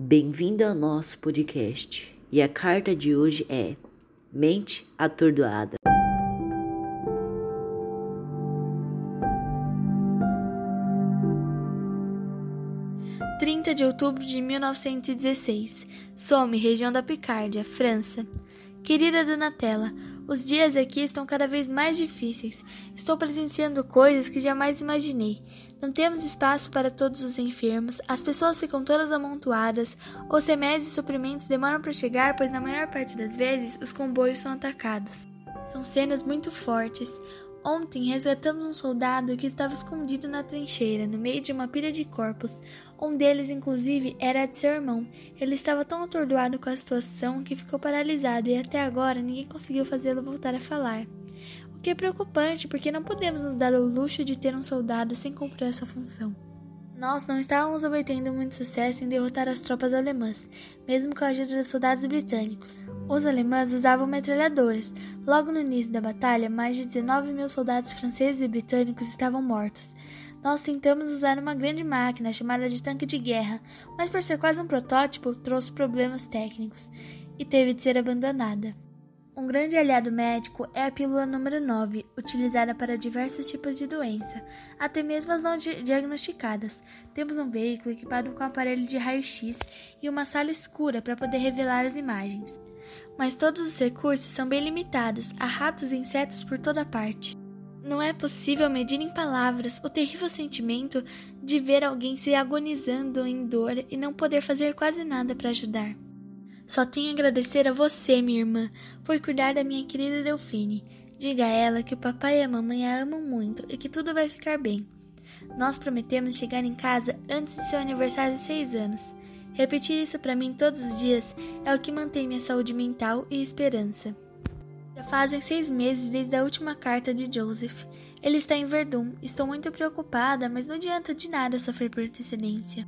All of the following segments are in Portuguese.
Bem-vindo ao nosso podcast. E a carta de hoje é Mente Atordoada. Trinta de outubro de 1916. Somme, região da Picárdia, França. Querida Donatella, os dias aqui estão cada vez mais difíceis. Estou presenciando coisas que jamais imaginei. Não temos espaço para todos os enfermos, as pessoas ficam todas amontoadas, os remédios e suprimentos demoram para chegar, pois na maior parte das vezes os comboios são atacados. São cenas muito fortes. Ontem resgatamos um soldado que estava escondido na trincheira, no meio de uma pilha de corpos. Um deles, inclusive, era de seu irmão. Ele estava tão atordoado com a situação que ficou paralisado e até agora ninguém conseguiu fazê-lo voltar a falar. O que é preocupante, porque não podemos nos dar o luxo de ter um soldado sem cumprir essa função. Nós não estávamos obtendo muito sucesso em derrotar as tropas alemãs, mesmo com a ajuda dos soldados britânicos. Os alemães usavam metralhadoras. Logo no início da batalha, mais de 19 mil soldados franceses e britânicos estavam mortos. Nós tentamos usar uma grande máquina chamada de tanque de guerra, mas por ser quase um protótipo, trouxe problemas técnicos e teve de ser abandonada. Um grande aliado médico é a pílula número 9, utilizada para diversos tipos de doença, até mesmo as não diagnosticadas. Temos um veículo equipado com um aparelho de raio-x e uma sala escura para poder revelar as imagens. Mas todos os recursos são bem limitados, há ratos e insetos por toda parte. Não é possível medir em palavras o terrível sentimento de ver alguém se agonizando em dor e não poder fazer quase nada para ajudar. Só tenho a agradecer a você, minha irmã, por cuidar da minha querida Delfine. Diga a ela que o papai e a mamãe a amam muito e que tudo vai ficar bem. Nós prometemos chegar em casa antes de seu aniversário de seis anos. Repetir isso para mim todos os dias é o que mantém minha saúde mental e esperança. Já fazem seis meses desde a última carta de Joseph. Ele está em Verdun. Estou muito preocupada, mas não adianta de nada sofrer por antecedência.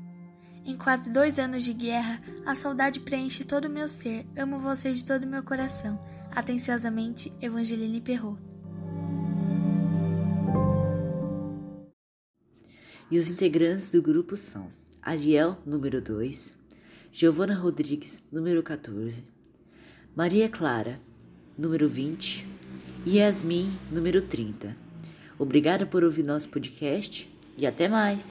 Em quase dois anos de guerra, a saudade preenche todo o meu ser. Amo você de todo o meu coração. Atenciosamente, Evangeline Perrot. E os integrantes do grupo são Ariel, número 2, Giovana Rodrigues, número 14, Maria Clara, número 20 e Yasmin, número 30. Obrigada por ouvir nosso podcast e até mais!